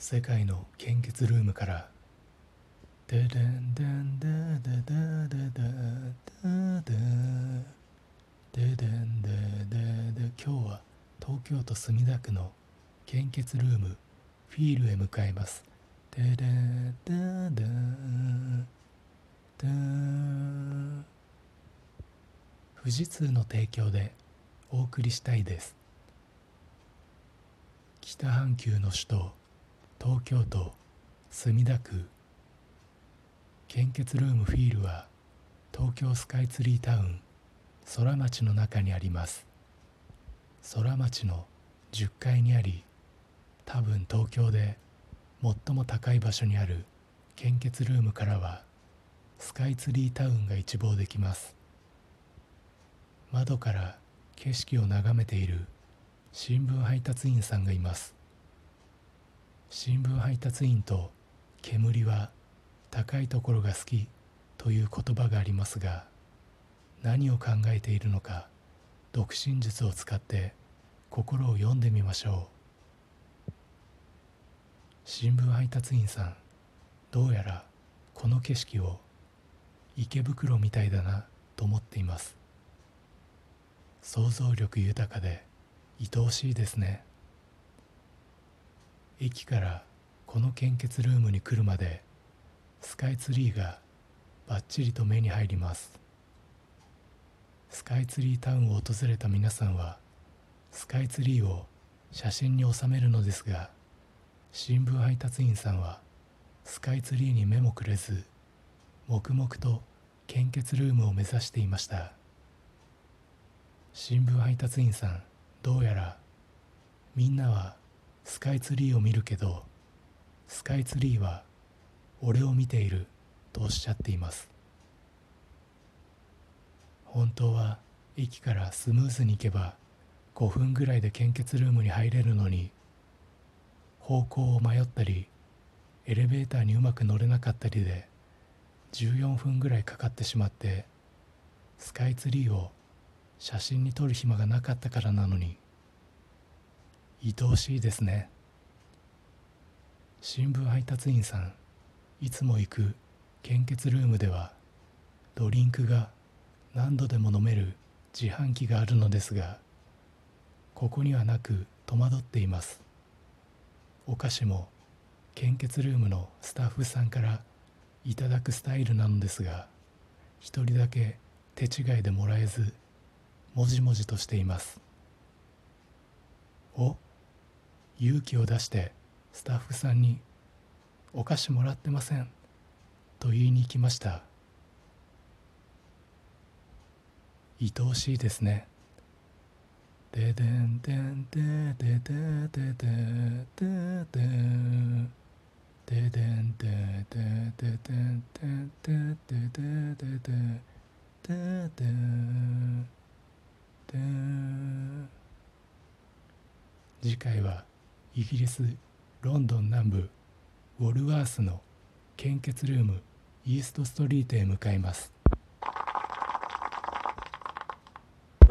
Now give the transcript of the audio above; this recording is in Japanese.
世界の献血ルームから「デデンデンデデデデデデデデデンデデデ今日は東京都墨田区の献血ルームフィールへ向かいますデデデデデ富士通の提供でお送りしたいです北半球の首都東京都墨田区献血ルームフィールは東京スカイツリータウン空町の中にあります。空町の10階にあり多分東京で最も高い場所にある献血ルームからはスカイツリータウンが一望できます。窓から景色を眺めている新聞配達員さんがいます。新聞配達員と煙は高いところが好きという言葉がありますが何を考えているのか独身術を使って心を読んでみましょう。新聞配達員さんどうやらこの景色を池袋みたいだなと思っています。想像力豊かで愛おしいですね。駅からこの献血ルームに来るまでスカイツリーがバッチリと目に入ります。スカイツリータウンを訪れた皆さんはスカイツリーを写真に収めるのですが新聞配達員さんはスカイツリーに目もくれず黙々と献血ルームを目指していました。新聞配達員さんどうやらみんなはスカイツリーを見るけどスカイツリーは俺を見ているとおっしゃっています。本当は駅からスムーズに行けば5分ぐらいで献血ルームに入れるのに方向を迷ったりエレベーターにうまく乗れなかったりで14分ぐらいかかってしまってスカイツリーを写真に撮る暇がなかったからなのに愛おしいですね。新聞配達員さんいつも行く献血ルームではドリンクが何度でも飲める自販機があるのですがここにはなく戸惑っています。お菓子も献血ルームのスタッフさんからいただくスタイルなのですが一人だけ手違いでもらえずもじもじとしています。お勇気を出してスタッフさんに「お菓子もらってません」と言いに行きました。愛おしいですね。ででんでんでででででででででんででででんでででででででで。次回はイギリスロンドン南部ウォルワースの献血ルームイーストストリートへ向かいます。